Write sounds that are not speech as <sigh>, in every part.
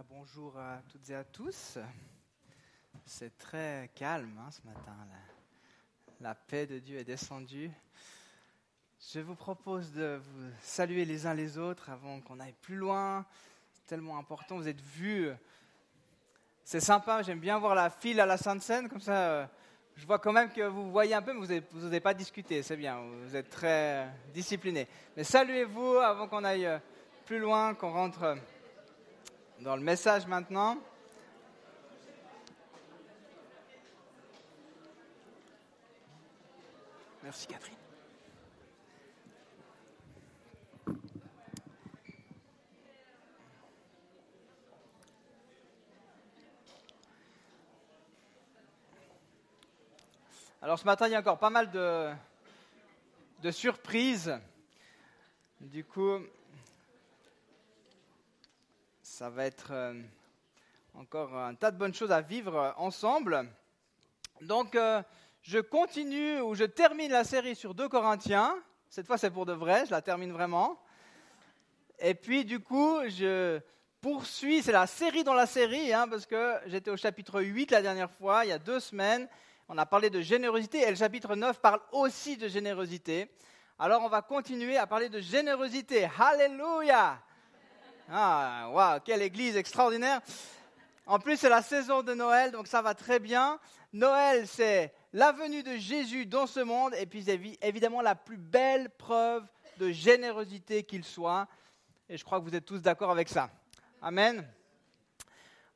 Bonjour à toutes et à tous. C'est très calme hein, ce matin. La, paix de Dieu est descendue. Je vous propose de vous saluer les uns les autres avant qu'on aille plus loin. C'est tellement important. Vous êtes vus. C'est sympa. J'aime bien voir la file à la Sainte Seine. Comme ça, euh, je vois quand même que vous voyez un peu, mais vous n'osez pas discuter. C'est bien. Vous êtes très disciplinés. Mais saluez-vous avant qu'on aille plus loin, qu'on rentre dans le message maintenant. Merci Catherine. Alors ce matin, il y a encore pas mal de, de surprises. Du coup, ça va être euh, encore un tas de bonnes choses à vivre ensemble. Donc, euh, je continue ou je termine la série sur 2 Corinthiens. Cette fois, c'est pour de vrai, je la termine vraiment. Et puis, du coup, je poursuis, c'est la série dans la série, hein, parce que j'étais au chapitre 8 la dernière fois, il y a deux semaines. On a parlé de générosité et le chapitre 9 parle aussi de générosité. Alors, on va continuer à parler de générosité. Alléluia! Ah, waouh, quelle église extraordinaire. En plus, c'est la saison de Noël, donc ça va très bien. Noël, c'est la venue de Jésus dans ce monde, et puis évidemment la plus belle preuve de générosité qu'il soit. Et je crois que vous êtes tous d'accord avec ça. Amen.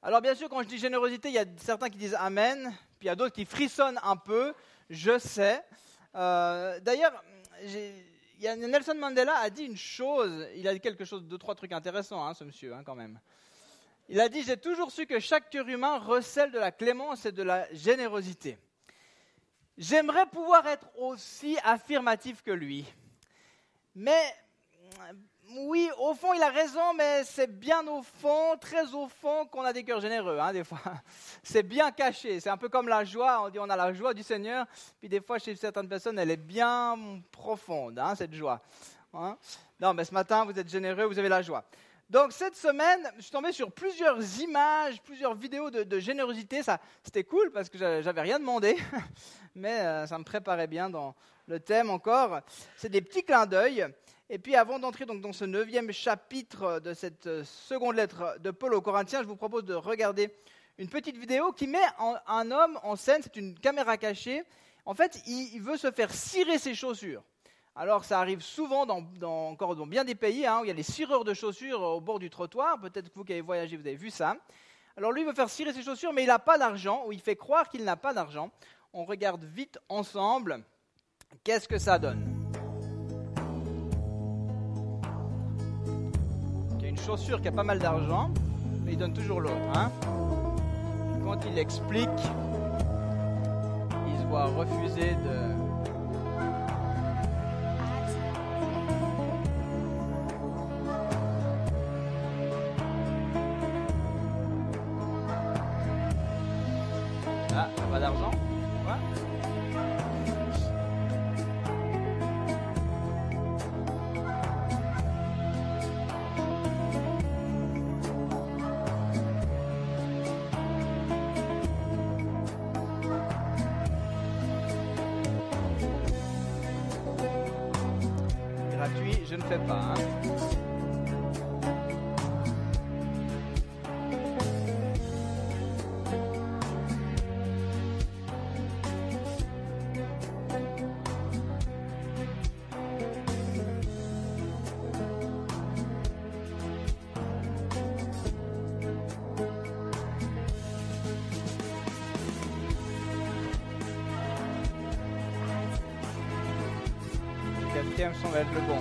Alors bien sûr, quand je dis générosité, il y a certains qui disent Amen, puis il y a d'autres qui frissonnent un peu, je sais. Euh, d'ailleurs, j'ai Nelson Mandela a dit une chose, il a dit quelque chose, deux, trois trucs intéressants, hein, ce monsieur, hein, quand même. Il a dit J'ai toujours su que chaque cœur humain recèle de la clémence et de la générosité. J'aimerais pouvoir être aussi affirmatif que lui. Mais oui, au fond, il a raison, mais c'est bien au fond, très au fond, qu'on a des cœurs généreux, hein, des fois. <laughs> C'est bien caché. C'est un peu comme la joie. On dit on a la joie du Seigneur, puis des fois, chez certaines personnes, elle est bien profonde, hein, cette joie. Hein. Non, mais ce matin, vous êtes généreux, vous avez la joie. Donc, cette semaine, je suis tombé sur plusieurs images, plusieurs vidéos de, générosité. Ça, c'était cool parce que j'avais rien demandé, <laughs> mais euh, ça me préparait bien dans le thème encore. C'est des petits clins d'œil. Et puis avant d'entrer donc dans ce neuvième chapitre de cette seconde lettre de Paul aux Corinthiens, je vous propose de regarder une petite vidéo qui met un homme en scène, c'est une caméra cachée. En fait, il, veut se faire cirer ses chaussures. Alors ça arrive souvent dans, encore dans bien des pays hein, où il y a les cireurs de chaussures au bord du trottoir. Peut-être que vous qui avez voyagé, vous avez vu ça. Alors lui veut faire cirer ses chaussures, mais il n'a pas d'argent, ou il fait croire qu'il n'a pas d'argent. On regarde vite ensemble. Qu'est-ce que ça donne? Chaussure qui a pas mal d'argent, mais il donne toujours l'autre. Hein. Quand il explique, il se voit refuser de, quatrième va être le bon.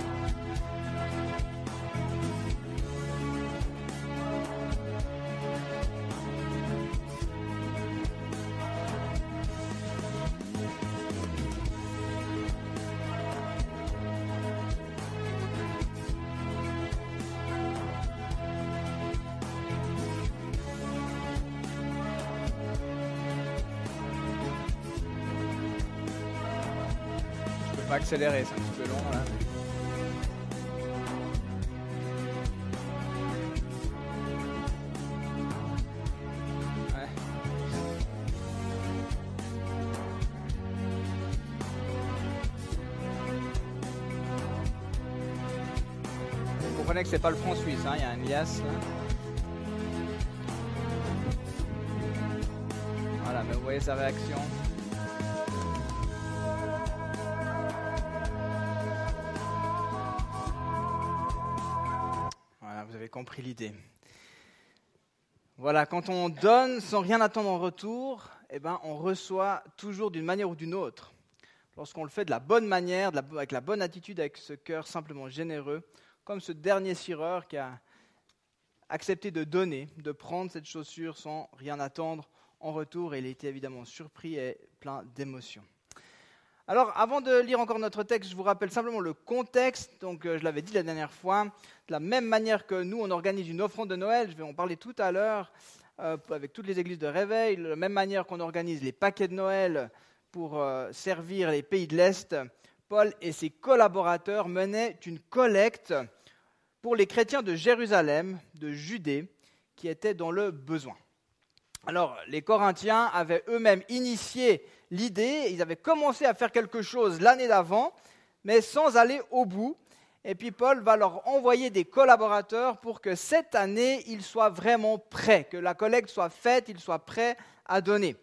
accélérer, c'est c'est pas le franc suisse, hein, il y a un liasse là. Voilà, mais vous voyez sa réaction. Voilà, vous avez compris l'idée. Voilà, quand on donne sans rien attendre en retour, eh ben, on reçoit toujours d'une manière ou d'une autre. Lorsqu'on le fait de la bonne manière, avec la bonne attitude, avec ce cœur simplement généreux, comme ce dernier sireur qui a accepté de donner, de prendre cette chaussure sans rien attendre en retour, et il était évidemment surpris et plein d'émotions. Alors, avant de lire encore notre texte, je vous rappelle simplement le contexte. Donc, euh, je l'avais dit la dernière fois. De la même manière que nous, on organise une offrande de Noël, je vais en parler tout à l'heure, euh, avec toutes les églises de réveil. De la même manière qu'on organise les paquets de Noël pour euh, servir les pays de l'Est, Paul et ses collaborateurs menaient une collecte pour les chrétiens de Jérusalem, de Judée, qui étaient dans le besoin. Alors, les Corinthiens avaient eux-mêmes initié l'idée, ils avaient commencé à faire quelque chose l'année d'avant, mais sans aller au bout. Et puis Paul va leur envoyer des collaborateurs pour que cette année, ils soient vraiment prêts, que la collecte soit faite, ils soient prêts à donner.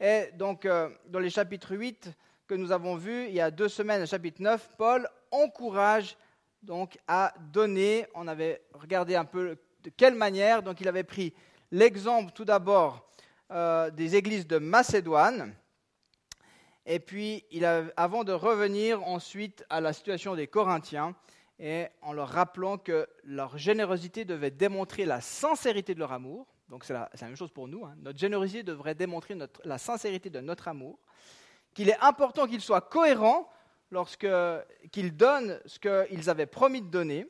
Et donc, euh, dans les chapitres 8 que nous avons vus, il y a deux semaines, chapitre 9, Paul encourage donc à donner. On avait regardé un peu de quelle manière. Donc, il avait pris l'exemple tout d'abord euh, des églises de Macédoine. Et puis, il avant de revenir ensuite à la situation des Corinthiens, et en leur rappelant que leur générosité devait démontrer la sincérité de leur amour. Donc c'est la, même chose pour nous. Hein. Notre générosité devrait démontrer la sincérité de notre amour. Qu'il est important qu'ils soient cohérents lorsqu'ils donnent ce qu'ils avaient promis de donner.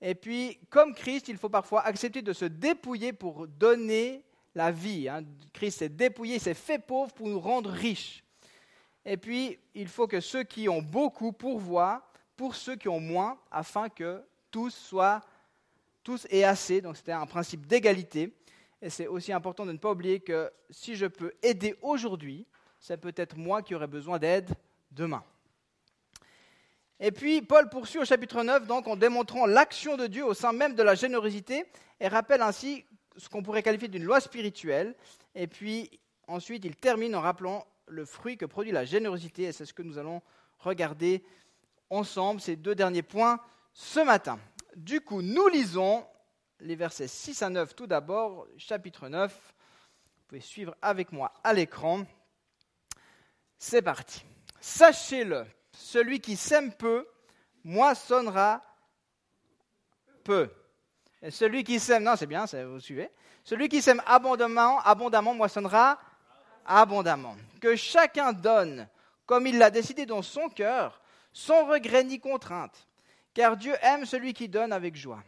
Et puis, comme Christ, il faut parfois accepter de se dépouiller pour donner la vie. Hein. Christ s'est dépouillé, s'est fait pauvre pour nous rendre riches. Et puis, il faut que ceux qui ont beaucoup pourvoient pour ceux qui ont moins, afin que tous soient, tous aient assez. Donc, c'était un principe d'égalité. Et c'est aussi important de ne pas oublier que si je peux aider aujourd'hui, c'est peut-être moi qui aurai besoin d'aide demain. Et puis, Paul poursuit au chapitre 9, donc, en démontrant l'action de Dieu au sein même de la générosité, et rappelle ainsi ce qu'on pourrait qualifier d'une loi spirituelle. Et puis, ensuite, il termine en rappelant le fruit que produit la générosité, et c'est ce que nous allons regarder ensemble, ces deux derniers points, ce matin. Du coup, nous lisons les versets 6 à 9 tout d'abord, chapitre 9. Vous pouvez suivre avec moi à l'écran. C'est parti. Sachez-le, celui qui sème peu, moissonnera peu. Celui qui sème, non, c'est bien, vous suivez. Celui qui sème abondamment, abondamment moissonnera abondamment. Que chacun donne comme il l'a décidé dans son cœur, sans regret ni contrainte, car Dieu aime celui qui donne avec joie.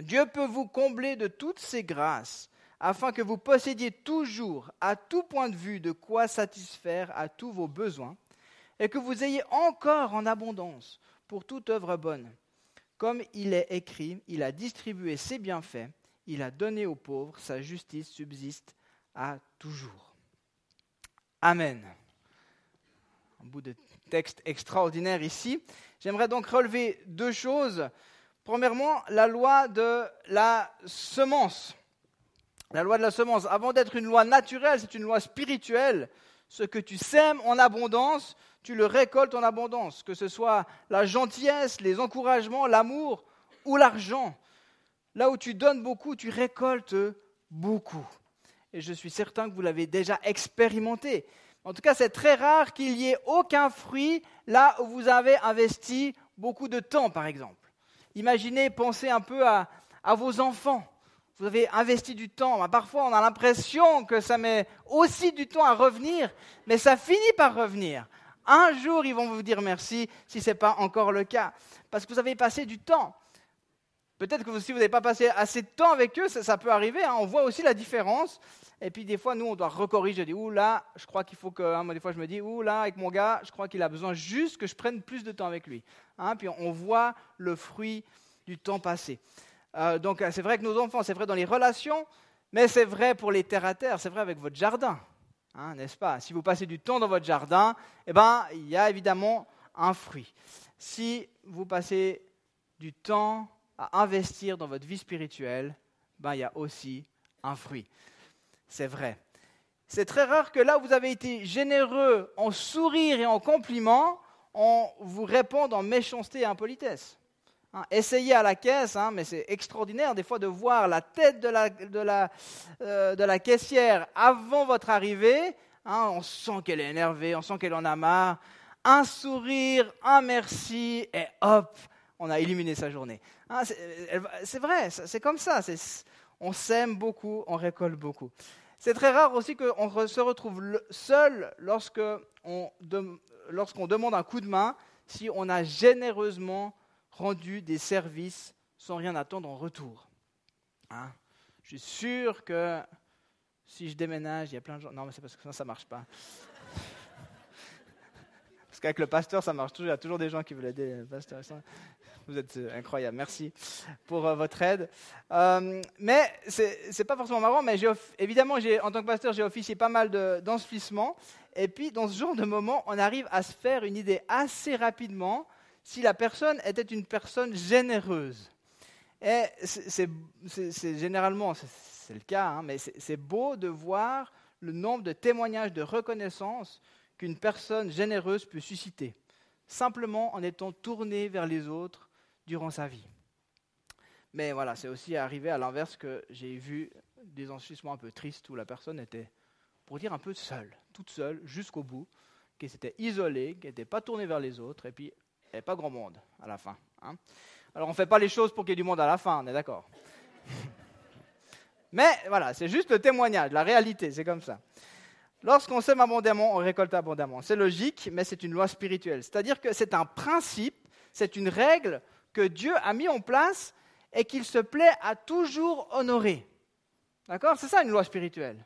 Dieu peut vous combler de toutes ses grâces, afin que vous possédiez toujours, à tout point de vue, de quoi satisfaire à tous vos besoins, et que vous ayez encore en abondance pour toute œuvre bonne. Comme il est écrit, il a distribué ses bienfaits, il a donné aux pauvres, sa justice subsiste à toujours. Amen. Un bout de texte extraordinaire ici. J'aimerais donc relever deux choses. Premièrement, la loi de la semence. La loi de la semence, avant d'être une loi naturelle, c'est une loi spirituelle. Ce que tu sèmes en abondance, tu le récoltes en abondance, que ce soit la gentillesse, les encouragements, l'amour ou l'argent. Là où tu donnes beaucoup, tu récoltes beaucoup et je suis certain que vous l'avez déjà expérimenté. En tout cas, c'est très rare qu'il y ait aucun fruit là où vous avez investi beaucoup de temps, par exemple. Imaginez, pensez un peu à, vos enfants. Vous avez investi du temps. Parfois, on a l'impression que ça met aussi du temps à revenir, mais ça finit par revenir. Un jour, ils vont vous dire merci si ce n'est pas encore le cas, parce que vous avez passé du temps. Peut-être que si vous n'avez pas passé assez de temps avec eux, ça, peut arriver. Hein. on voit aussi la différence. Et puis des fois, nous, on doit recorriger. Je dis, ouh là, je crois qu'il faut que. Hein, moi, des fois, je me dis, ouh là, avec mon gars, je crois qu'il a besoin juste que je prenne plus de temps avec lui. Hein. puis on voit le fruit du temps passé. Euh, donc c'est vrai que nos enfants, c'est vrai dans les relations, mais c'est vrai pour les terre à terre, c'est vrai avec votre jardin, n'est-ce pas? Si vous passez du temps dans votre jardin, eh ben, il y a évidemment un fruit. Si vous passez du temps à investir dans votre vie spirituelle, ben, il y a aussi un fruit. C'est vrai. C'est très rare que là où vous avez été généreux en sourire et en compliments, on vous réponde en méchanceté et impolitesse. Hein, essayez à la caisse, hein, mais c'est extraordinaire des fois de voir la tête de la, de la, euh, de la caissière avant votre arrivée. Hein, on sent qu'elle est énervée, on sent qu'elle en a marre. Un sourire, un merci, et hop, on a éliminé sa journée. C'est vrai, c'est comme ça. On sème beaucoup, on récolte beaucoup. C'est très rare aussi qu'on se retrouve seul lorsqu'on demande un coup de main si on a généreusement rendu des services sans rien attendre en retour. Hein? Je suis sûr que si je déménage, il y a plein de gens. Non, mais c'est parce que ça, ne marche pas. <laughs> parce qu'avec le pasteur, ça marche toujours. Il y a toujours des gens qui veulent aider le pasteur. Vous êtes euh, incroyable. Merci pour euh, votre aide. Euh, mais ce n'est pas forcément marrant, mais évidemment, en tant que pasteur, j'ai officié pas mal d'enflissements. et puis, dans ce genre de moment, on arrive à se faire une idée assez rapidement si la personne était une personne généreuse. Et c'est généralement, c'est le cas, hein, mais c'est beau de voir le nombre de témoignages de reconnaissance qu'une personne généreuse peut susciter, simplement en étant tournée vers les autres durant sa vie. Mais voilà, c'est aussi arrivé à l'inverse que j'ai vu des ensuissements un peu tristes où la personne était, pour dire un peu seule, toute seule, jusqu'au bout, qui s'était isolée, qui n'était pas tournée vers les autres, et puis n'y avait pas grand monde à la fin. Hein. Alors on ne fait pas les choses pour qu'il y ait du monde à la fin, on est d'accord. <laughs> Mais voilà, c'est juste le témoignage, la réalité, c'est comme ça. Lorsqu'on sème abondamment, on récolte abondamment. C'est logique, mais c'est une loi spirituelle. C'est-à-dire que c'est un principe, c'est une règle que Dieu a mis en place et qu'il se plaît à toujours honorer. D'accord? C'est ça une loi spirituelle.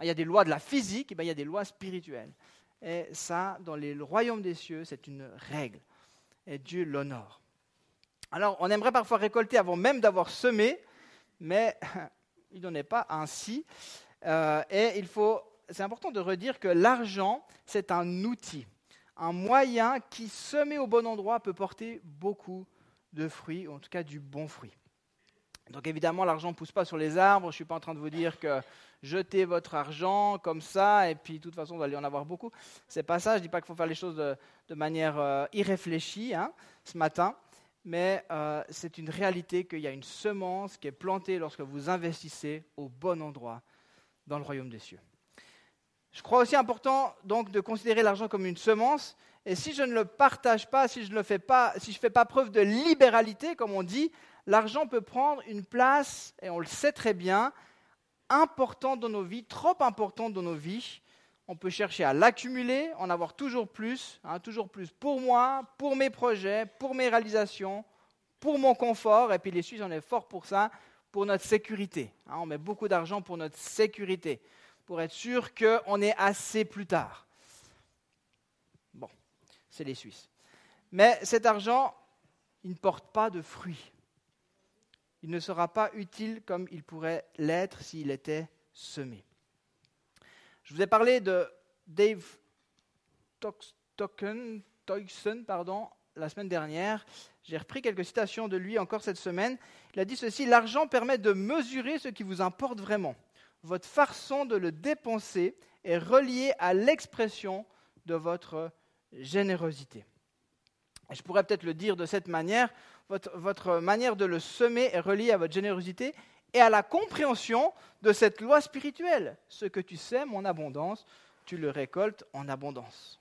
Il y a des lois de la physique, et bien il y a des lois spirituelles. Et ça, dans les royaumes des cieux, c'est une règle. Et Dieu l'honore. Alors, on aimerait parfois récolter avant même d'avoir semé, mais <laughs> il n'en est pas ainsi. Euh, et il faut, c'est important de redire que l'argent, c'est un outil, un moyen qui, semé au bon endroit, peut porter beaucoup de fruits, ou en tout cas du bon fruit. Donc évidemment, l'argent ne pousse pas sur les arbres. Je ne suis pas en train de vous dire que jetez votre argent comme ça, et puis de toute façon, vous allez en avoir beaucoup. Ce n'est pas ça. Je ne dis pas qu'il faut faire les choses de, manière euh, irréfléchie hein, ce matin. Mais euh, c'est une réalité qu'il y a une semence qui est plantée lorsque vous investissez au bon endroit dans le royaume des cieux. Je crois aussi important donc de considérer l'argent comme une semence et si je ne le partage pas, si je ne fais pas, si je fais pas preuve de libéralité, comme on dit, l'argent peut prendre une place, et on le sait très bien, importante dans nos vies, trop importante dans nos vies. On peut chercher à l'accumuler, en avoir toujours plus, hein, toujours plus pour moi, pour mes projets, pour mes réalisations, pour mon confort. Et puis les Suisses, on est fort pour ça, pour notre sécurité. Hein. on met beaucoup d'argent pour notre sécurité, pour être sûr qu'on est assez plus tard c'est les Suisses. Mais cet argent, il ne porte pas de fruits. Il ne sera pas utile comme il pourrait l'être s'il était semé. Je vous ai parlé de Dave Toyson pardon, la semaine dernière. J'ai repris quelques citations de lui encore cette semaine. Il a dit ceci L'argent permet de mesurer ce qui vous importe vraiment. Votre façon de le dépenser est reliée à l'expression de votre générosité. je pourrais peut-être le dire de cette manière, votre, manière de le semer est reliée à votre générosité et à la compréhension de cette loi spirituelle. Ce que tu sèmes en abondance, tu le récoltes en abondance.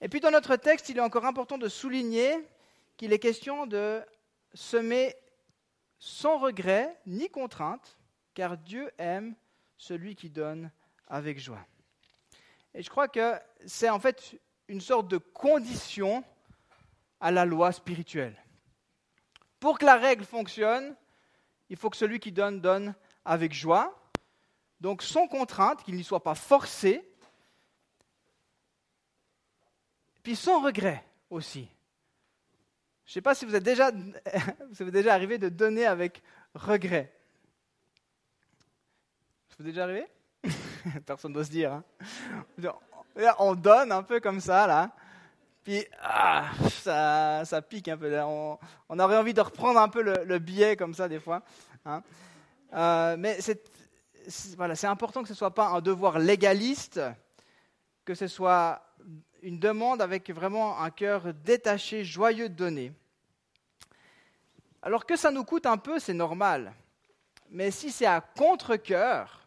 Et puis dans notre texte, il est encore important de souligner qu'il est question de semer sans regret ni contrainte, car Dieu aime celui qui donne avec joie. Et je crois que c'est en fait une sorte de condition à la loi spirituelle. Pour que la règle fonctionne, il faut que celui qui donne donne avec joie, donc sans contrainte, qu'il n'y soit pas forcé, puis sans regret aussi. Je ne sais pas si vous êtes déjà, <laughs> vous déjà arrivé de donner avec regret. Ça vous est déjà arrivé? <laughs> Personne n'ose dire. Hein. On donne un peu comme ça, là. Puis ah, ça, pique un peu. On, aurait envie de reprendre un peu le, billet comme ça des fois. Hein. Euh, mais c'est important que ce ne soit pas un devoir légaliste, que ce soit une demande avec vraiment un cœur détaché, joyeux de donner. Alors que ça nous coûte un peu, c'est normal. Mais si c'est à contre-cœur,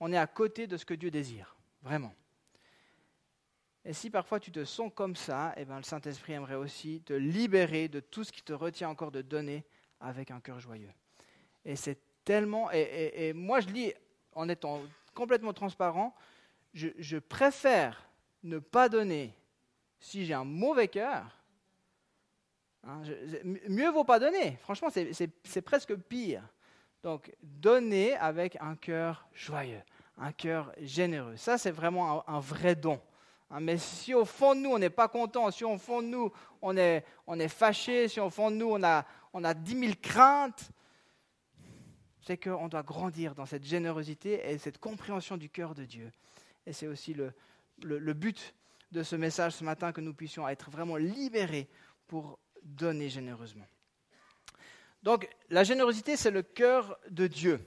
on est à côté de ce que Dieu désire, vraiment. Et si parfois tu te sens comme ça, eh bien, le Saint-Esprit aimerait aussi te libérer de tout ce qui te retient encore de donner avec un cœur joyeux. Et c'est tellement. Et, moi, je lis en étant complètement transparent, je, préfère ne pas donner si j'ai un mauvais cœur. Hein, mieux vaut pas donner. Franchement, c'est presque pire. Donc, donner avec un cœur joyeux, un cœur généreux. Ça, c'est vraiment un vrai don. Hein, mais si au fond de nous, on n'est pas content, si au fond de nous, on est, on est fâché, si au fond de nous, on a, on a 10 000 craintes, c'est qu'on doit grandir dans cette générosité et cette compréhension du cœur de Dieu. Et c'est aussi le, but de ce message ce matin, que nous puissions être vraiment libérés pour donner généreusement. Donc la générosité, c'est le cœur de Dieu.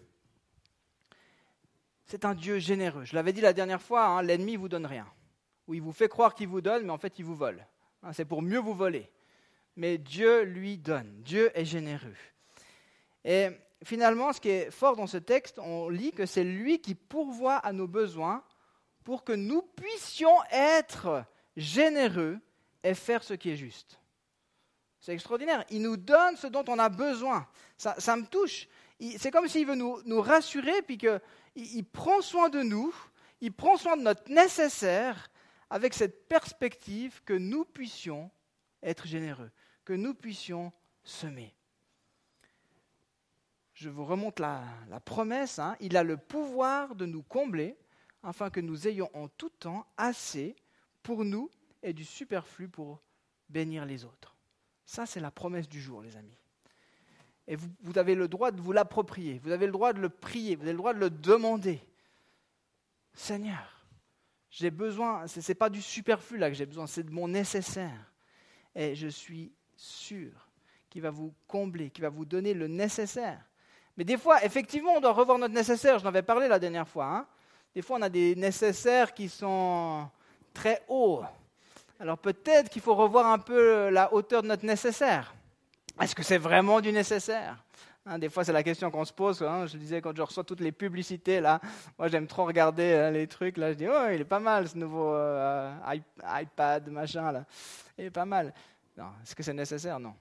C'est un Dieu généreux. Je l'avais dit la dernière fois, hein, l'ennemi ne vous donne rien où il vous fait croire qu'il vous donne, mais en fait il vous vole. Hein, c'est pour mieux vous voler. Mais Dieu lui donne. Dieu est généreux. Et finalement, ce qui est fort dans ce texte, on lit que c'est lui qui pourvoit à nos besoins pour que nous puissions être généreux et faire ce qui est juste. C'est extraordinaire. Il nous donne ce dont on a besoin. Ça, me touche. C'est comme s'il veut nous, nous rassurer, puis qu'il il prend soin de nous, il prend soin de notre nécessaire, avec cette perspective que nous puissions être généreux, que nous puissions semer. Je vous remonte la, promesse, hein. il a le pouvoir de nous combler afin que nous ayons en tout temps assez pour nous et du superflu pour bénir les autres. Ça, c'est la promesse du jour, les amis. Et vous, avez le droit de vous l'approprier, vous avez le droit de le prier, vous avez le droit de le demander. Seigneur, j'ai besoin, ce n'est pas du superflu là que j'ai besoin, c'est de mon nécessaire. Et je suis sûr qu'il va vous combler, qu'il va vous donner le nécessaire. Mais des fois, effectivement, on doit revoir notre nécessaire. Je avais parlé la dernière fois. Hein. Des fois, on a des nécessaires qui sont très hauts. Alors peut-être qu'il faut revoir un peu la hauteur de notre nécessaire. Est-ce que c'est vraiment du nécessaire? Hein, des fois, c'est la question qu'on se pose. Hein. je disais quand je reçois toutes les publicités, là, moi j'aime trop regarder hein, les trucs. Là, je dis, oh, il est pas mal ce nouveau euh, iPad, machin, là. Il est pas mal. Est-ce que c'est nécessaire? Non.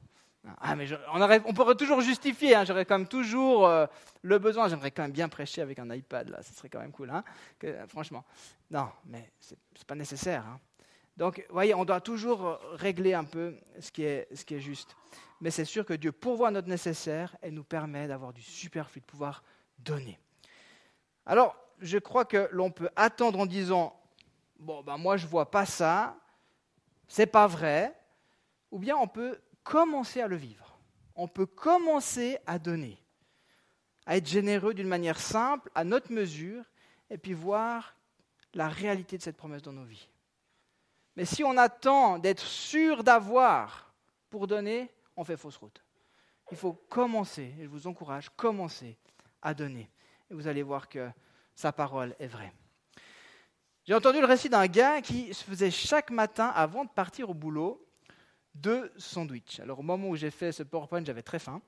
Ah, mais on, on, pourrait toujours justifier. J'aurais quand même toujours euh, le besoin. J'aimerais quand même bien prêcher avec un iPad, là. Ce serait quand même cool, que, franchement. Non, mais c'est pas nécessaire. Donc, vous voyez, on doit toujours régler un peu ce qui est, ce qui est juste mais c'est sûr que Dieu pourvoit notre nécessaire et nous permet d'avoir du superflu, de pouvoir donner. Alors, je crois que l'on peut attendre en disant Bon, ben moi je ne vois pas ça, c'est pas vrai, ou bien on peut commencer à le vivre. On peut commencer à donner, à être généreux d'une manière simple, à notre mesure, et puis voir la réalité de cette promesse dans nos vies. Mais si on attend d'être sûr d'avoir pour donner, on fait fausse route. Il faut commencer, et je vous encourage, commencer à donner. Et vous allez voir que sa parole est vraie. J'ai entendu le récit d'un gars qui se faisait chaque matin, avant de partir au boulot, deux sandwichs. Alors au moment où j'ai fait ce PowerPoint, j'avais très faim.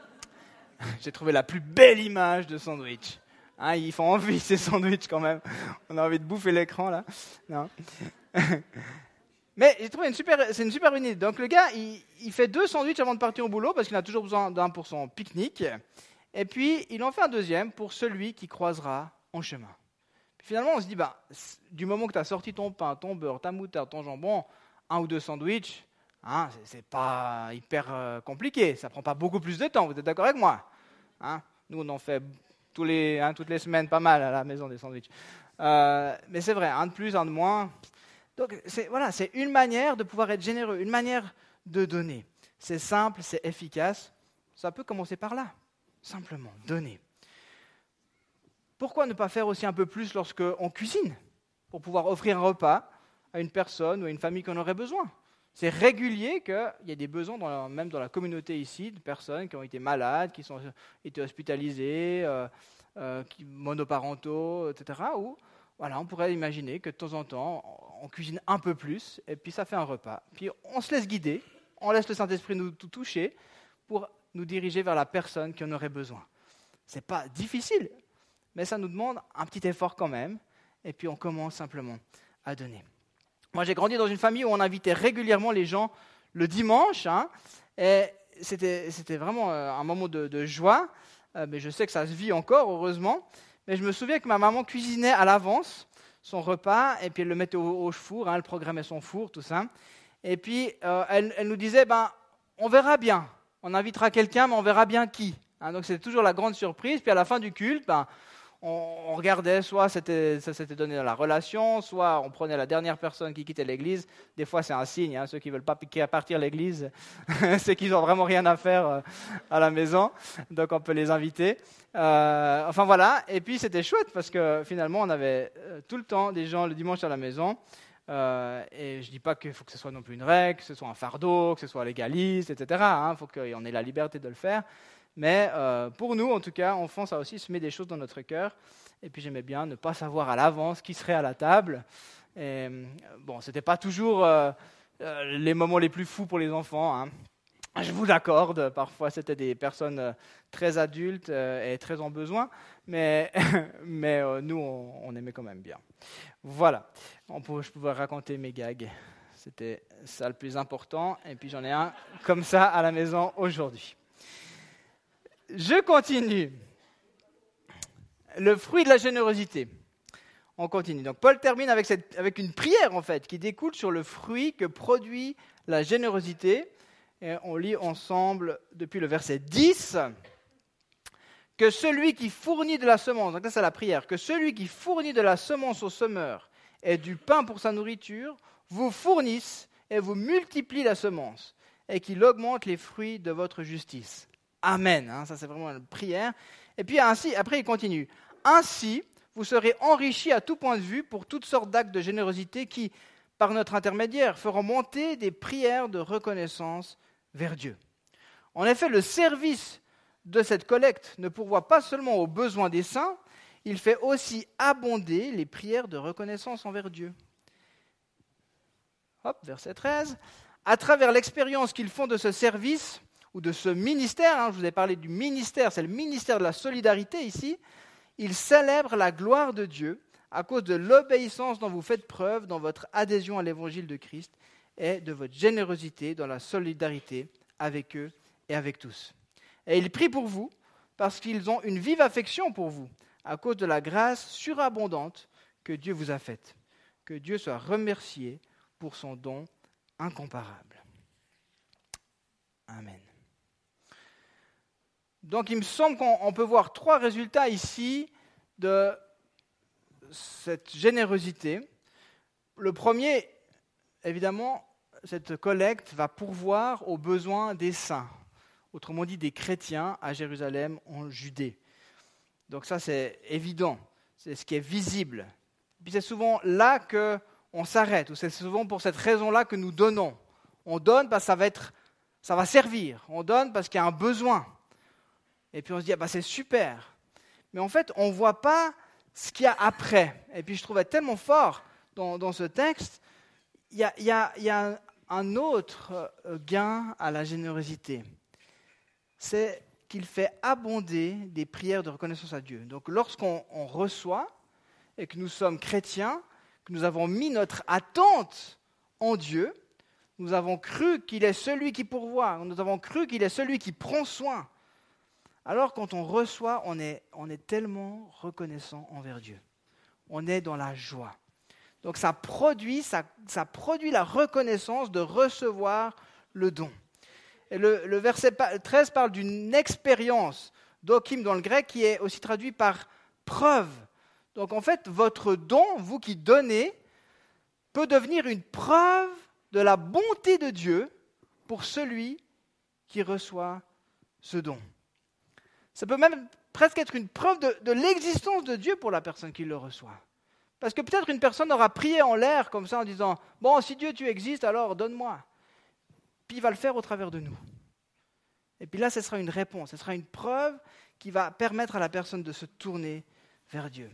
<laughs> j'ai trouvé la plus belle image de sandwich. Hein, ils font envie ces sandwichs quand même. On a envie de bouffer l'écran là. Non. <laughs> Mais j'ai trouvé une super, c'est une super unité. Donc le gars, il, fait deux sandwichs avant de partir au boulot parce qu'il a toujours besoin d'un pour son pique-nique. Et puis il en fait un deuxième pour celui qui croisera en chemin. Finalement, on se dit, bah, du moment que tu as sorti ton pain, ton beurre, ta moutarde, ton jambon, un ou deux sandwichs, hein, c'est pas hyper euh, compliqué. Ça prend pas beaucoup plus de temps. Vous êtes d'accord avec moi? Hein? Nous, on en fait tous les, hein, toutes les semaines pas mal à la maison des sandwichs. Euh, mais c'est vrai, un de plus, un de moins, donc voilà, c'est une manière de pouvoir être généreux, une manière de donner. C'est simple, c'est efficace. Ça peut commencer par là, simplement donner. Pourquoi ne pas faire aussi un peu plus lorsqu'on cuisine pour pouvoir offrir un repas à une personne ou à une famille qu'on aurait besoin? C'est régulier qu'il y ait des besoins, même dans la communauté ici, de personnes qui ont été malades, qui ont été hospitalisées, euh, euh, monoparentaux, etc. Ou voilà, on pourrait imaginer que de temps en temps, on cuisine un peu plus, et puis ça fait un repas. Puis on se laisse guider, on laisse le Saint-Esprit nous toucher pour nous diriger vers la personne qui en aurait besoin. Ce n'est pas difficile, mais ça nous demande un petit effort quand même, et puis on commence simplement à donner. Moi, j'ai grandi dans une famille où on invitait régulièrement les gens le dimanche, hein, et c'était, vraiment euh, un moment de, joie, euh, mais je sais que ça se vit encore, heureusement. Mais je me souviens que ma maman cuisinait à l'avance son repas, et puis elle le mettait au, four, hein, elle programmait son four, tout ça. Et puis, euh, elle, nous disait, ben, on verra bien, on invitera quelqu'un, mais on verra bien qui. Hein. donc, c'était toujours la grande surprise. Puis, à la fin du culte, ben, on, regardait, soit ça s'était donné dans la relation, soit on prenait la dernière personne qui quittait l'église. Des fois, c'est un signe, hein, ceux qui ne veulent pas piquer à partir l'église, <laughs> c'est qu'ils n'ont vraiment rien à faire euh, à la maison, donc on peut les inviter. Euh, enfin voilà, et puis c'était chouette parce que finalement, on avait euh, tout le temps des gens le dimanche à la maison. et je ne dis pas qu'il faut que ce soit non plus une règle, que ce soit un fardeau, que ce soit légaliste, etc. Il hein, faut qu'on ait la liberté de le faire. Mais euh, pour nous, en tout cas, enfant, ça aussi se met des choses dans notre cœur. Et puis j'aimais bien ne pas savoir à l'avance qui serait à la table. Euh, bon, ce n'était pas toujours euh, les moments les plus fous pour les enfants. Hein. Je vous l'accorde, parfois c'était des personnes très adultes et très en besoin, mais, <laughs> mais nous, on, aimait quand même bien. Voilà, je pouvais raconter mes gags. C'était ça le plus important. Et puis j'en ai un comme ça à la maison aujourd'hui. Je continue. Le fruit de la générosité. On continue. Donc Paul termine avec, avec une prière en fait qui découle sur le fruit que produit la générosité. Et on lit ensemble depuis le verset 10 que celui qui fournit de la semence, donc ça c'est la prière, que celui qui fournit de la semence au semeur et du pain pour sa nourriture, vous fournisse et vous multiplie la semence et qu'il augmente les fruits de votre justice. Amen. Hein, ça, c'est vraiment une prière. Et puis, ainsi, après, il continue. Ainsi, vous serez enrichis à tout point de vue pour toutes sortes d'actes de générosité qui, par notre intermédiaire, feront monter des prières de reconnaissance vers Dieu. En effet, le service de cette collecte ne pourvoit pas seulement aux besoins des saints, il fait aussi abonder les prières de reconnaissance envers Dieu. Hop, verset 13. À travers l'expérience qu'ils font de ce service, ou de ce ministère, hein, je vous ai parlé du ministère, c'est le ministère de la solidarité ici, il célèbre la gloire de Dieu à cause de l'obéissance dont vous faites preuve dans votre adhésion à l'évangile de Christ et de votre générosité dans la solidarité avec eux et avec tous. Et il prie pour vous parce qu'ils ont une vive affection pour vous à cause de la grâce surabondante que Dieu vous a faite. Que Dieu soit remercié pour son don incomparable. Amen. Donc il me semble qu'on peut voir trois résultats ici de cette générosité. Le premier, évidemment, cette collecte va pourvoir aux besoins des saints, autrement dit des chrétiens à Jérusalem en Judée. Donc ça c'est évident, c'est ce qui est visible. Puis c'est souvent là que on s'arrête, ou c'est souvent pour cette raison-là que nous donnons. On donne parce que ça va être, ça va servir. On donne parce qu'il y a un besoin. Et puis on se dit, ah bah c'est super. Mais en fait, on ne voit pas ce qu'il y a après. Et puis je trouvais tellement fort dans, ce texte, il y a, y a, y a un autre euh, gain à la générosité. C'est qu'il fait abonder des prières de reconnaissance à Dieu. Donc lorsqu'on reçoit et que nous sommes chrétiens, que nous avons mis notre attente en Dieu, nous avons cru qu'il est celui qui pourvoit, nous avons cru qu'il est celui qui prend soin, alors quand on reçoit, on est, on est tellement reconnaissant envers Dieu. On est dans la joie. Donc ça produit, ça, produit la reconnaissance de recevoir le don. Et le, le verset 13 parle d'une expérience d'okim dans le grec qui est aussi traduit par preuve. Donc en fait, votre don, vous qui donnez, peut devenir une preuve de la bonté de Dieu pour celui qui reçoit ce don. Ça peut même presque être une preuve de, l'existence de Dieu pour la personne qui le reçoit. Parce que peut-être une personne aura prié en l'air comme ça en disant, bon, si Dieu tu existes, alors donne-moi. Puis il va le faire au travers de nous. Et puis là, ce sera une réponse, ce sera une preuve qui va permettre à la personne de se tourner vers Dieu.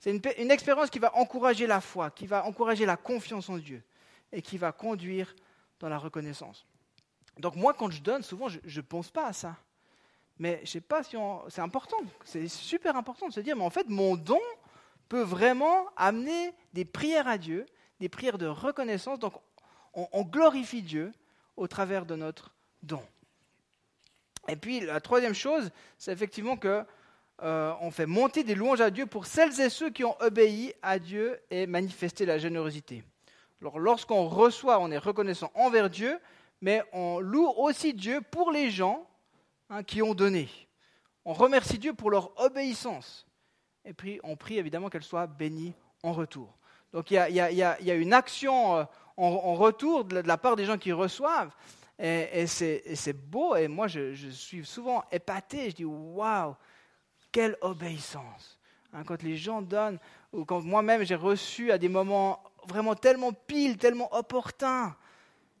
C'est une, une, expérience qui va encourager la foi, qui va encourager la confiance en Dieu et qui va conduire dans la reconnaissance. Donc moi, quand je donne, souvent, je ne pense pas à ça. Mais je sais pas si c'est important, c'est super important de se dire, mais en fait, mon don peut vraiment amener des prières à Dieu, des prières de reconnaissance. Donc on, on glorifie Dieu au travers de notre don. Et puis la troisième chose, c'est effectivement que euh, on fait monter des louanges à Dieu pour celles et ceux qui ont obéi à Dieu et manifesté la générosité. Alors lorsqu'on reçoit, on est reconnaissant envers Dieu, mais on loue aussi Dieu pour les gens hein, qui ont donné. On remercie Dieu pour leur obéissance. Et puis on prie évidemment qu'elle soit bénie en retour. Donc il y a, une action euh, en, retour de la part des gens qui reçoivent. Et, c'est beau. Et moi, je, suis souvent épaté. Je dis, waouh, quelle obéissance. Hein, quand les gens donnent, ou quand moi-même j'ai reçu à des moments vraiment tellement pile, tellement opportuns,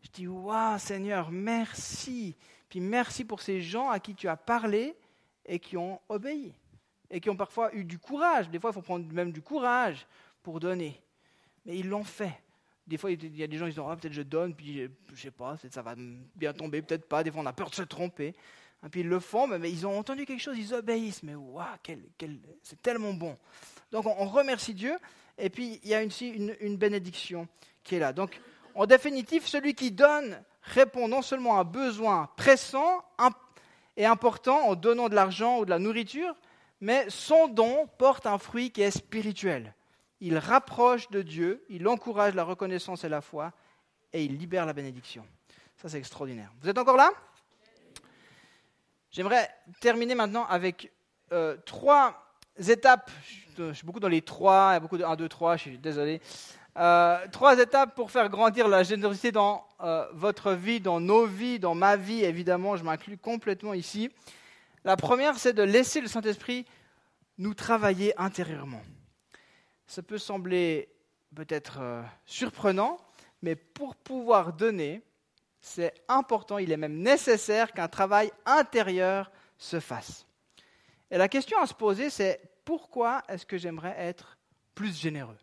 je dis, waouh, Seigneur, merci. Puis merci pour ces gens à qui tu as parlé et qui ont obéi. Et qui ont parfois eu du courage. Des fois, il faut prendre même du courage pour donner. Mais ils l'ont fait. Des fois, il y a des gens qui disent ah, peut-être je donne, puis je sais pas, ça va bien tomber, peut-être pas. Des fois, on a peur de se tromper. Et puis ils le font, mais, ils ont entendu quelque chose, ils obéissent. Mais waouh, c'est tellement bon. Donc on, remercie Dieu. Et puis il y a aussi une, une, bénédiction qui est là. Donc en définitive, celui qui donne répond non seulement à un besoin pressant et important en donnant de l'argent ou de la nourriture, mais son don porte un fruit qui est spirituel il rapproche de Dieu, il encourage la reconnaissance et la foi, et il libère la bénédiction. Ça, c'est extraordinaire. Vous êtes encore là? J'aimerais terminer maintenant avec euh, trois étapes. Je suis beaucoup dans les trois, il y a beaucoup de 1, 2, 3, je suis désolé. Euh, trois étapes pour faire grandir la générosité dans euh, votre vie, dans nos vies, dans ma vie, évidemment, je m'inclus complètement ici. La première, c'est de laisser le Saint-Esprit nous travailler intérieurement. Ça peut sembler peut-être euh, surprenant, mais pour pouvoir donner, c'est important, il est même nécessaire qu'un travail intérieur se fasse. Et la question à se poser, c'est pourquoi est-ce que j'aimerais être plus généreux?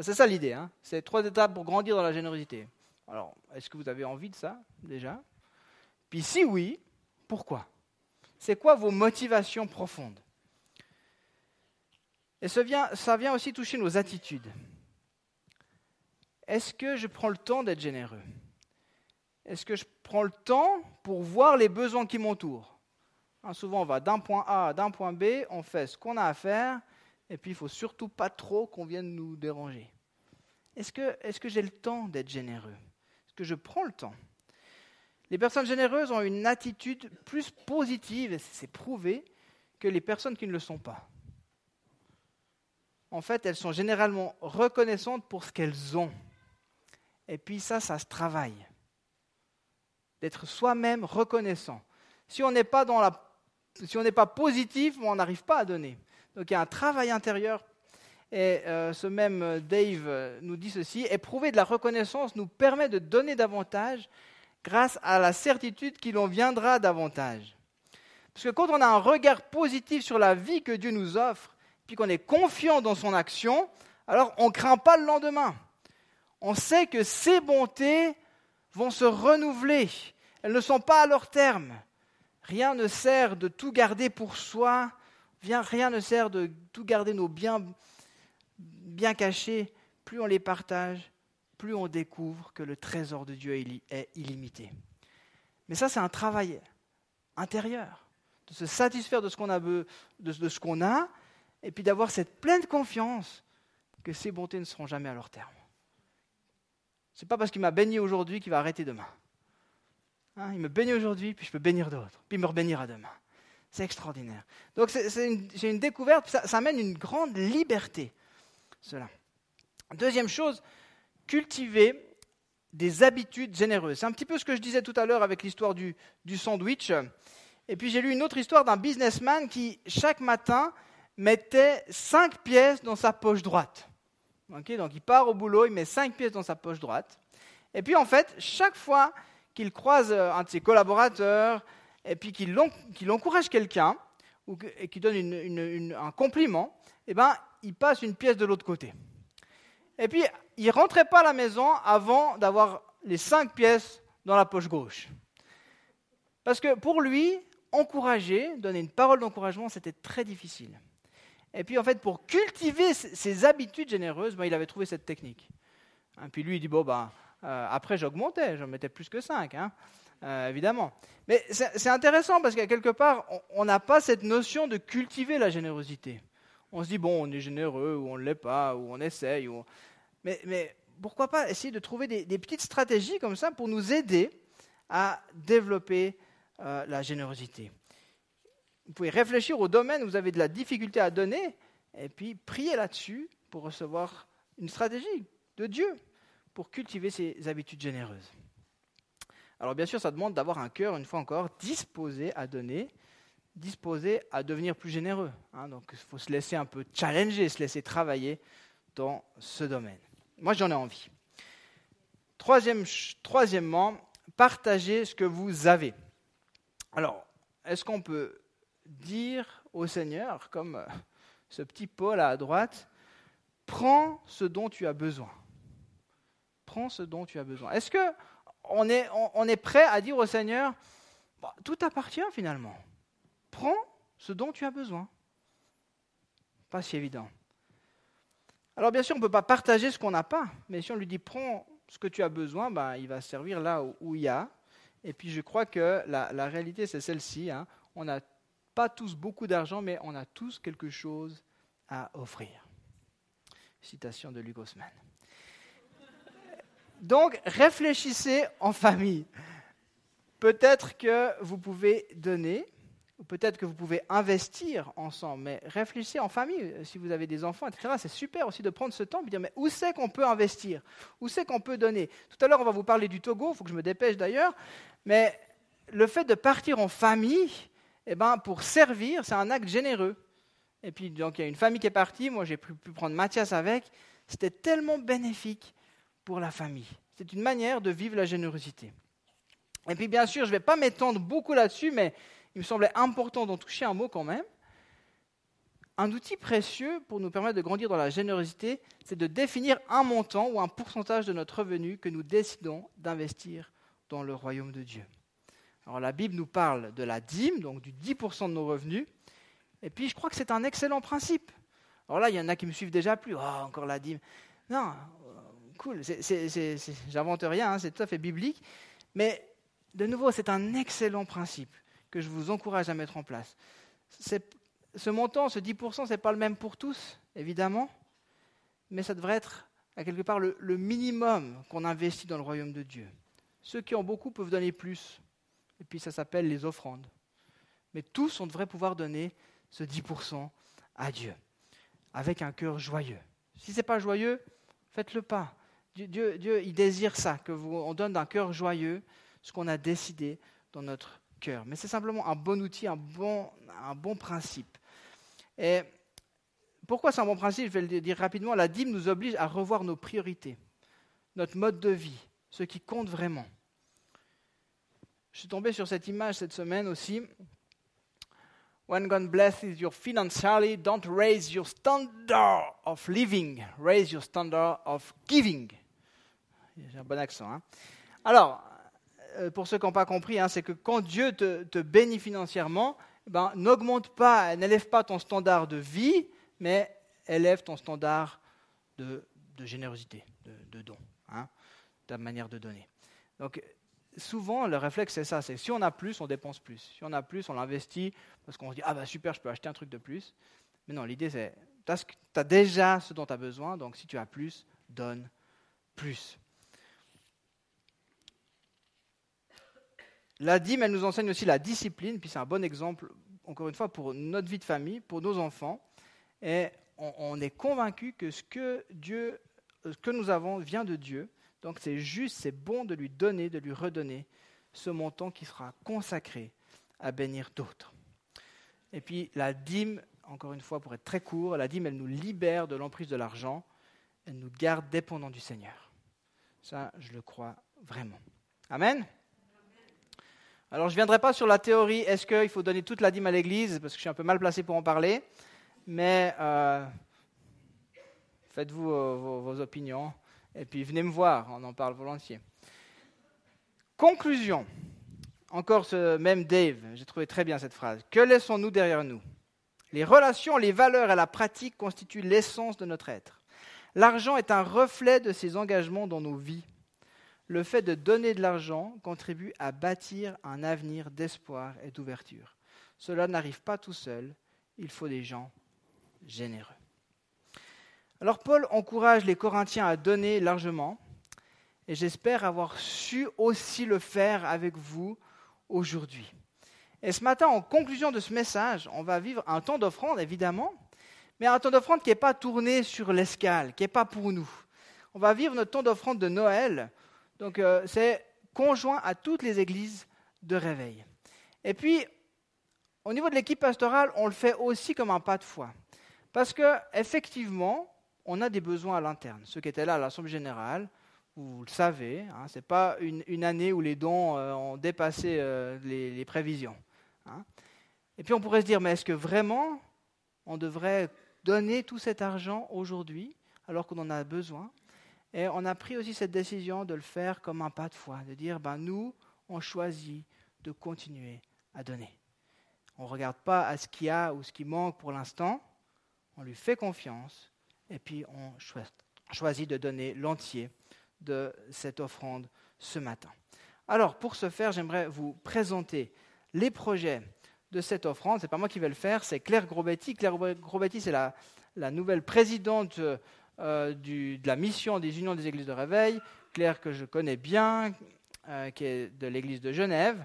C'est ça l'idée, hein. C'est trois étapes pour grandir dans la générosité. Alors, est-ce que vous avez envie de ça déjà? Puis si oui, pourquoi? C'est quoi vos motivations profondes? Et ça vient, ça vient aussi toucher nos attitudes. Est-ce que je prends le temps d'être généreux? Est-ce que je prends le temps pour voir les besoins qui m'entourent? Hein, Souvent, on va d'un point A à d'un point B, on fait ce qu'on a à faire, et puis il faut surtout pas trop qu'on vienne nous déranger. Est-ce que, est que j'ai le temps d'être généreux? Est-ce que je prends le temps? Les personnes généreuses ont une attitude plus positive, et c'est prouvé, que les personnes qui ne le sont pas en fait, elles sont généralement reconnaissantes pour ce qu'elles ont. Et puis ça, ça se travaille. D'être soi-même reconnaissant. Si on n'est pas, la, si on n'est pas positif, on n'arrive pas à donner. Donc il y a un travail intérieur. Et euh, ce même Dave nous dit ceci, éprouver de la reconnaissance nous permet de donner davantage grâce à la certitude qu'il en viendra davantage. Parce que quand on a un regard positif sur la vie que Dieu nous offre, puis qu'on est confiant dans son action, alors on ne craint pas le lendemain. On sait que ces bontés vont se renouveler. Elles ne sont pas à leur terme. Rien ne sert de tout garder pour soi. Rien ne sert de tout garder nos biens bien cachés. Plus on les partage, plus on découvre que le trésor de Dieu est illimité. Mais ça, c'est un travail intérieur, de se satisfaire de ce qu'on a, de, a et puis d'avoir cette pleine confiance que ces bontés ne seront jamais à leur terme. Ce n'est pas parce qu'il m'a béni aujourd'hui qu'il va arrêter demain. Hein, il me bénit aujourd'hui, puis je peux bénir d'autres, puis il me rebénira demain. C'est extraordinaire. Donc c'est une, découverte, ça, ça amène une grande liberté, cela. Deuxième chose, cultiver des habitudes généreuses. C'est un petit peu ce que je disais tout à l'heure avec l'histoire du, sandwich. Et puis j'ai lu une autre histoire d'un businessman qui, chaque matin, mettait cinq pièces dans sa poche droite. donc il part au boulot, il met 5 pièces dans sa poche droite. Et puis en fait, chaque fois qu'il croise euh, un de ses collaborateurs, et puis qu'il encourage quelqu'un, ou et qu'il donne un compliment, eh ben, il passe une pièce de l'autre côté. Et puis, il ne rentrait pas à la maison avant d'avoir les cinq pièces dans la poche gauche. Parce que pour lui, encourager, donner une parole d'encouragement, c'était très difficile. Et puis, en fait, pour cultiver ses habitudes généreuses, ben, il avait trouvé cette technique. Et puis lui, il dit, bon, ben, euh, après, j'augmentais, j'en mettais plus que cinq. Hein. Euh, évidemment. Mais c'est intéressant parce qu'à quelque part, on n'a pas cette notion de cultiver la générosité. On se dit, bon, on est généreux, ou on ne l'est pas, ou on essaye. Mais, pourquoi pas essayer de trouver des, petites stratégies comme ça pour nous aider à développer euh, la générosité. Vous pouvez réfléchir au domaine où vous avez de la difficulté à donner, et puis prier là-dessus pour recevoir une stratégie de Dieu pour cultiver ces habitudes généreuses. Alors bien sûr, ça demande d'avoir un cœur, une fois encore, disposé à donner, disposé à devenir plus généreux. Hein. donc il faut se laisser un peu challenger, se laisser travailler dans ce domaine. Moi, j'en ai envie. Troisième, troisièmement, partagez ce que vous avez. Alors, est-ce qu'on peut dire au Seigneur, comme euh, ce petit Paul à droite, prends ce dont tu as besoin. Prends ce dont tu as besoin. Est-ce que on est, on, est prêt à dire au Seigneur, bah, tout appartient finalement. Prends ce dont tu as besoin. Pas si évident. Alors bien sûr, on ne peut pas partager ce qu'on n'a pas, mais si on lui dit prends ce que tu as besoin, ben, il va servir là où, il y a. Et puis je crois que la, réalité, c'est celle-ci. Hein. On n'a pas tous beaucoup d'argent, mais on a tous quelque chose à offrir. Citation de Luc Osman. Donc, réfléchissez en famille. Peut-être que vous pouvez donner, ou peut-être que vous pouvez investir ensemble, mais réfléchissez en famille. Si vous avez des enfants, etc., c'est super aussi de prendre ce temps et de dire, mais où c'est qu'on peut investir? Où c'est qu'on peut donner? Tout à l'heure, on va vous parler du Togo, il faut que je me dépêche d'ailleurs, mais le fait de partir en famille, eh ben, pour servir, c'est un acte généreux. Et puis, donc, il y a une famille qui est partie, moi j'ai pu prendre Mathias avec, c'était tellement bénéfique pour la famille. C'est une manière de vivre la générosité. Et puis bien sûr, je ne vais pas m'étendre beaucoup là-dessus, mais il me semblait important d'en toucher un mot quand même. Un outil précieux pour nous permettre de grandir dans la générosité, c'est de définir un montant ou un pourcentage de notre revenu que nous décidons d'investir dans le royaume de Dieu. Alors la Bible nous parle de la dîme, donc du 10% de nos revenus, et puis je crois que c'est un excellent principe. Alors là, il y en a qui me suivent déjà plus, oh, encore la dîme. Non, cool, j'invente rien, hein, c'est tout à fait biblique. Mais de nouveau, c'est un excellent principe que je vous encourage à mettre en place. Ce montant, ce 10%, ce n'est pas le même pour tous, évidemment, mais ça devrait être à quelque part le, le minimum qu'on investit dans le royaume de Dieu. Ceux qui ont beaucoup peuvent donner plus, et puis ça s'appelle les offrandes. Mais tous, on devrait pouvoir donner ce 10% à Dieu, avec un cœur joyeux. Si ce n'est pas joyeux, faites-le pas. Dieu, Dieu, il désire ça, que on donne d'un cœur joyeux ce qu'on a décidé dans notre cœur. Mais c'est simplement un bon outil, un bon, un bon principe. Et pourquoi c'est un bon principe? Je vais le dire rapidement. La dîme nous oblige à revoir nos priorités, notre mode de vie, ce qui compte vraiment. Je suis tombé sur cette image cette semaine aussi. When God blesses you financially, don't raise your standard of living, raise your standard of giving. J'ai un bon accent. Hein. Alors, euh, pour ceux qui n'ont pas compris, hein, c'est que quand Dieu te, bénit financièrement, ben, n'augmente pas, n'élève pas ton standard de vie, mais élève ton standard de, générosité, de, don, hein, ta manière de donner. Donc, souvent, le réflexe, c'est ça, c'est si on a plus, on dépense plus. Si on a plus, on l'investit parce qu'on se dit, ah bah super, je peux acheter un truc de plus. Mais non, l'idée, c'est, tu as déjà ce dont tu as besoin, donc si tu as plus, donne plus. La dîme, elle nous enseigne aussi la discipline, puis c'est un bon exemple, encore une fois, pour notre vie de famille, pour nos enfants. Et on, est convaincu que ce que, Dieu, ce que nous avons vient de Dieu. Donc c'est juste, c'est bon de lui donner, de lui redonner ce montant qui sera consacré à bénir d'autres. Et puis la dîme, encore une fois, pour être très court, la dîme, elle nous libère de l'emprise de l'argent elle nous garde dépendants du Seigneur. Ça, je le crois vraiment. Amen. Alors, je ne viendrai pas sur la théorie, est-ce qu'il faut donner toute la dîme à l'Église, parce que je suis un peu mal placé pour en parler, mais euh, faites-vous vos, vos, opinions, et puis venez me voir, on en parle volontiers. Conclusion. Encore ce même Dave, j'ai trouvé très bien cette phrase. Que laissons-nous derrière nous? Les relations, les valeurs et la pratique constituent l'essence de notre être. L'argent est un reflet de ces engagements dans nos vies. Le fait de donner de l'argent contribue à bâtir un avenir d'espoir et d'ouverture. Cela n'arrive pas tout seul, il faut des gens généreux. Alors Paul encourage les Corinthiens à donner largement, et j'espère avoir su aussi le faire avec vous aujourd'hui. Et ce matin, en conclusion de ce message, on va vivre un temps d'offrande, évidemment, mais un temps d'offrande qui n'est pas tourné sur l'escale, qui n'est pas pour nous. On va vivre notre temps d'offrande de Noël, donc euh, c'est conjoint à toutes les églises de réveil. Et puis, au niveau de l'équipe pastorale, on le fait aussi comme un pas de foi. Parce qu'effectivement, on a des besoins à l'interne. Ceux qui étaient là à l'Assemblée générale, vous le savez, hein, ce n'est pas une, année où les dons euh, ont dépassé euh, les, prévisions. Hein. Et puis on pourrait se dire, mais est-ce que vraiment on devrait donner tout cet argent aujourd'hui alors qu'on en a besoin? Et on a pris aussi cette décision de le faire comme un pas de foi, de dire, ben nous, on choisit de continuer à donner. On ne regarde pas à ce qu'il y a ou ce qui manque pour l'instant, on lui fait confiance et puis on choisit de donner l'entier de cette offrande ce matin. Alors, pour ce faire, j'aimerais vous présenter les projets de cette offrande. Ce n'est pas moi qui vais le faire, c'est Claire Grobetti. Claire Grobetti, c'est la, nouvelle présidente euh, de la mission des Unions des Églises de Réveil. Claire que je connais bien, euh, qui est de l'Église de Genève,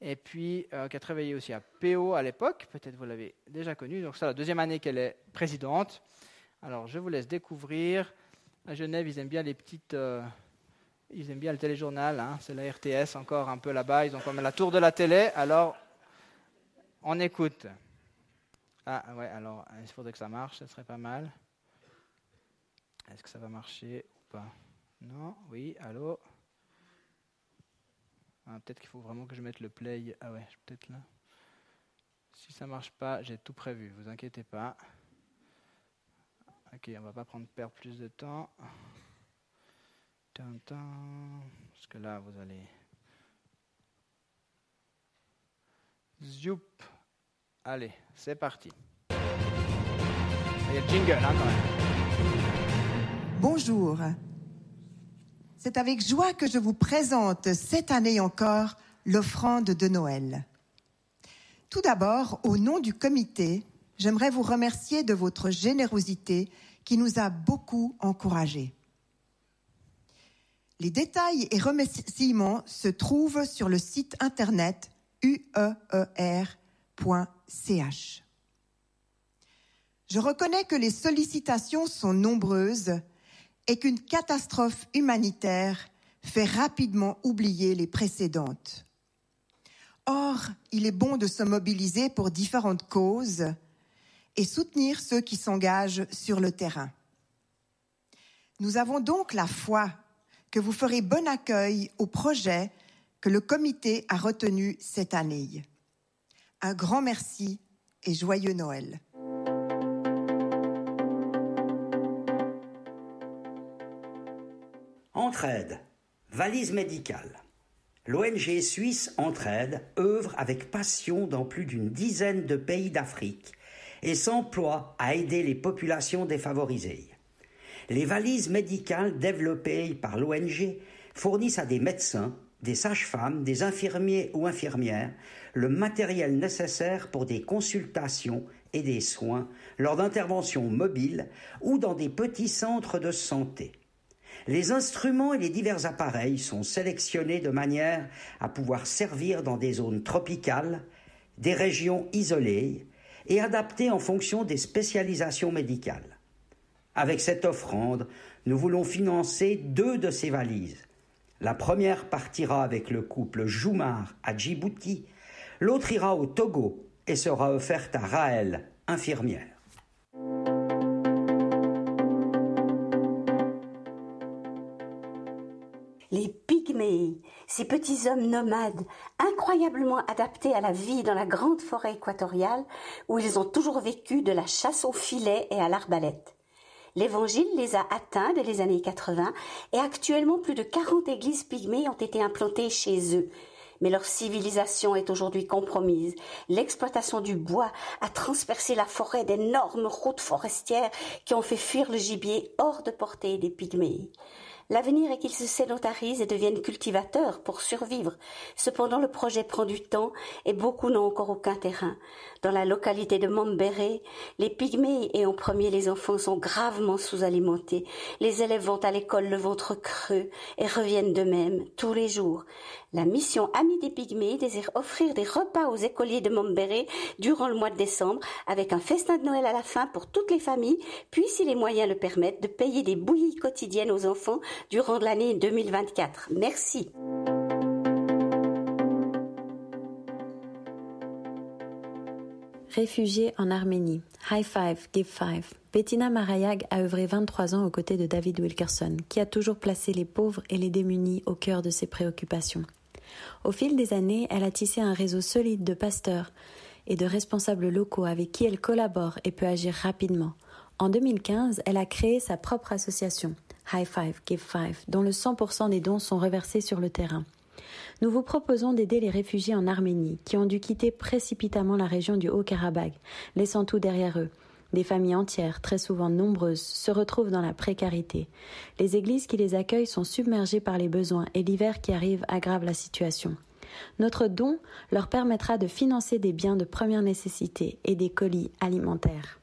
et puis euh, qui a travaillé aussi à PO à l'époque. Peut-être vous l'avez déjà connue. Donc, c'est la deuxième année qu'elle est présidente. Alors, je vous laisse découvrir à Genève, ils aiment bien les petites. Ils aiment bien le téléjournal, hein, c'est la RTS encore un peu là-bas, ils ont comme la tour de la télé, alors on écoute. Ah ouais, alors il faudrait que ça marche, ça serait pas mal. Est-ce que ça va marcher ou pas? Non, oui, allô? Ah, Peut-être qu'il faut vraiment que je mette le play. Ah ouais, peut-être là. Si ça marche pas, j'ai tout prévu, vous inquiétez pas. Ok, on va pas prendre perdre plus de temps. Parce que là, vous allez. Zoup. Allez, c'est parti. Le jingle, hein, quand même. Bonjour. C'est avec joie que je vous présente cette année encore l'offrande de Noël. Tout d'abord, au nom du comité, j'aimerais vous remercier de votre générosité qui nous a beaucoup encouragés. Les détails et remerciements se trouvent sur le site internet ueer.ch. Je reconnais que les sollicitations sont nombreuses et qu'une catastrophe humanitaire fait rapidement oublier les précédentes. Or, il est bon de se mobiliser pour différentes causes et soutenir ceux qui s'engagent sur le terrain. Nous avons donc la foi que vous ferez bon accueil au projet que le comité a retenu cette année. Un grand merci et joyeux Noël. Entraide, valise médicale. L'ONG suisse Entraide œuvre avec passion dans plus d'une dizaine de pays d'Afrique et s'emploie à aider les populations défavorisées. Les valises médicales développées par l'ONG fournissent à des médecins, des sages-femmes, des infirmiers ou infirmières le matériel nécessaire pour des consultations et des soins lors d'interventions mobiles ou dans des petits centres de santé. Les instruments et les divers appareils sont sélectionnés de manière à pouvoir servir dans des zones tropicales, des régions isolées, et adapté en fonction des spécialisations médicales. Avec cette offrande, nous voulons financer deux de ces valises. La première partira avec le couple Joumar à Djibouti, l'autre ira au Togo et sera offerte à Raël, infirmière. Pygmées, ces petits hommes nomades, incroyablement adaptés à la vie dans la grande forêt équatoriale, où ils ont toujours vécu de la chasse au filet et à l'arbalète. L'Évangile les a atteints dès les années 80 et actuellement plus de 40 églises pygmées ont été implantées chez eux. Mais leur civilisation est aujourd'hui compromise. L'exploitation du bois a transpercé la forêt d'énormes routes forestières qui ont fait fuir le gibier hors de portée des pygmées. L'avenir est qu'ils se sédentarisent et deviennent cultivateurs pour survivre. Cependant, le projet prend du temps et beaucoup n'ont encore aucun terrain. Dans la localité de Mambéré, les pygmées et en premier les enfants sont gravement sous-alimentés. Les élèves vont à l'école le ventre creux et reviennent de même tous les jours. La mission Amis des Pygmées désire offrir des repas aux écoliers de Montbéret durant le mois de décembre avec un festin de Noël à la fin pour toutes les familles, puis si les moyens le permettent, de payer des bouillies quotidiennes aux enfants durant l'année 2024. Merci. Réfugiés en Arménie. High five, give five. Bettina Marayag a œuvré 23 ans aux côtés de David Wilkerson, qui a toujours placé les pauvres et les démunis au cœur de ses préoccupations. Au fil des années, elle a tissé un réseau solide de pasteurs et de responsables locaux avec qui elle collabore et peut agir rapidement. En 2015, elle a créé sa propre association, High Five, Give Five, dont le 100% des dons sont reversés sur le terrain. Nous vous proposons d'aider les réfugiés en Arménie qui ont dû quitter précipitamment la région du Haut-Karabakh, laissant tout derrière eux. Des familles entières, très souvent nombreuses, se retrouvent dans la précarité. Les églises qui les accueillent sont submergées par les besoins et l'hiver qui arrive aggrave la situation. Notre don leur permettra de financer des biens de première nécessité et des colis alimentaires.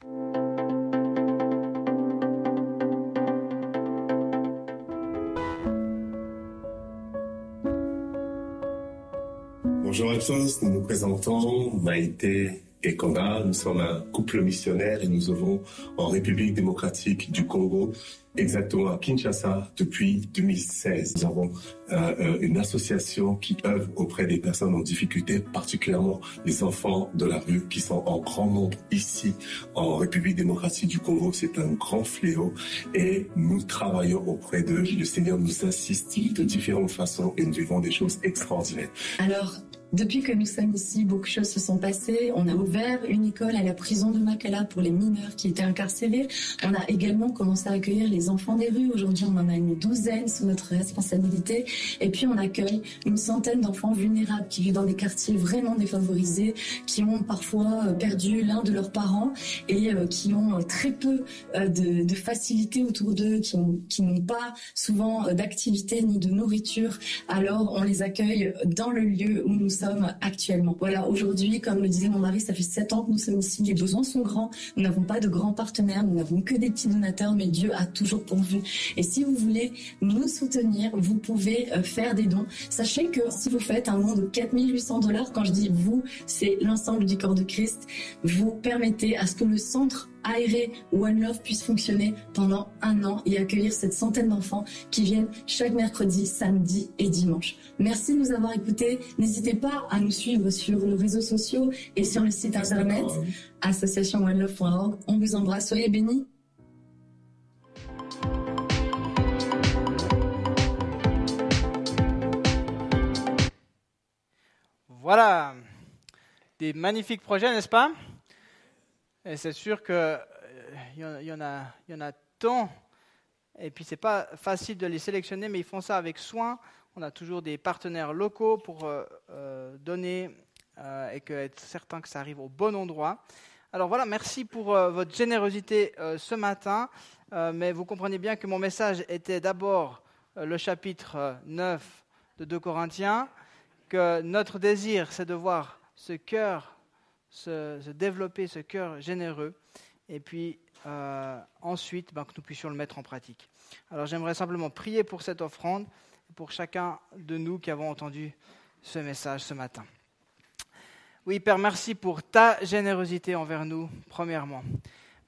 Bonjour à tous, nous nous présentons Maïté et Konga. Nous sommes un couple missionnaire et nous œuvrons en République démocratique du Congo, exactement à Kinshasa depuis 2016. Nous avons euh, euh, une association qui œuvre auprès des personnes en difficulté, particulièrement les enfants de la rue qui sont en grand nombre ici en République démocratique du Congo. C'est un grand fléau et nous travaillons auprès d'eux. Le Seigneur nous assiste de différentes façons et nous vivons des choses extraordinaires. Alors, depuis que nous sommes ici, beaucoup de choses se sont passées. On a ouvert une école à la prison de Makala pour les mineurs qui étaient incarcérés. On a également commencé à accueillir les enfants des rues. Aujourd'hui, on en a une douzaine sous notre responsabilité. Et puis, on accueille une centaine d'enfants vulnérables qui vivent dans des quartiers vraiment défavorisés, qui ont parfois euh, perdu l'un de leurs parents et euh, qui ont euh, très peu de, de facilité autour d'eux, qui, n'ont pas souvent d'activité ni de nourriture. Alors, on les accueille dans le lieu où nous actuellement. Voilà, aujourd'hui, comme le disait mon mari, ça fait sept ans que nous sommes ici. Les besoins sont grands. Nous n'avons pas de grands partenaires. Nous n'avons que des petits donateurs, mais Dieu a toujours pourvu. Et si vous voulez nous soutenir, vous pouvez euh, faire des dons. Sachez que si vous faites un don de 4800 dollars, quand je dis vous, c'est l'ensemble du corps de Christ, vous permettez à ce que le centre aéré One Love puisse fonctionner pendant un an et accueillir cette centaine d'enfants qui viennent chaque mercredi, samedi et dimanche. Merci de nous avoir écoutés. N'hésitez pas à nous suivre sur nos réseaux sociaux et sur le site internet associationonelove.org. On vous embrasse. Soyez bénis. Voilà, des magnifiques projets, n'est-ce pas? Et c'est sûr qu'il euh, y, en a, tant. Et puis, ce n'est pas facile de les sélectionner, mais ils font ça avec soin. On a toujours des partenaires locaux pour euh, euh, donner et être certain que ça arrive au bon endroit. Alors voilà, merci pour votre générosité ce matin. mais vous comprenez bien que mon message était d'abord le chapitre 9 de 2 Corinthiens, que notre désir, c'est de voir ce cœur se, développer ce cœur généreux, et puis euh, ensuite ben, que nous puissions le mettre en pratique. Alors j'aimerais simplement prier pour cette offrande, pour chacun de nous qui avons entendu ce message ce matin. Oui, Père, merci pour ta générosité envers nous, premièrement.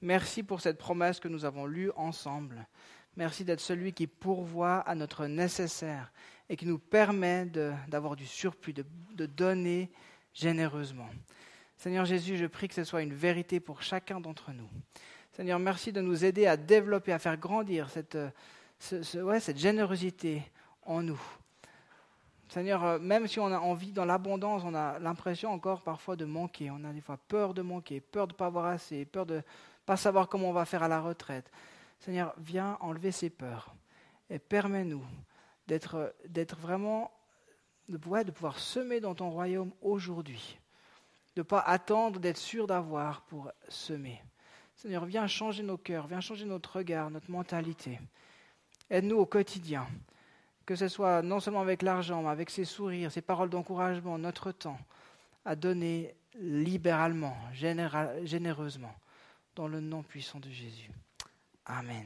Merci pour cette promesse que nous avons lue ensemble. Merci d'être celui qui pourvoit à notre nécessaire et qui nous permet d'avoir du surplus, de donner généreusement. Seigneur Jésus, je prie que ce soit une vérité pour chacun d'entre nous. Seigneur, merci de nous aider à développer, à faire grandir cette, cette générosité en nous. Seigneur, euh, même si on a envie dans l'abondance, on a l'impression encore parfois de manquer. On a des fois peur de manquer, peur de ne pas avoir assez, peur de ne pas savoir comment on va faire à la retraite. Seigneur, viens enlever ces peurs et permets-nous d'être, vraiment, de pouvoir semer dans ton royaume aujourd'hui. De ne pas attendre d'être sûr d'avoir pour semer. Seigneur, viens changer nos cœurs, viens changer notre regard, notre mentalité. Aide-nous au quotidien que ce soit non seulement avec l'argent, mais avec ses sourires, ses paroles d'encouragement, notre temps, à donner libéralement, généreusement, dans le nom puissant de Jésus. Amen.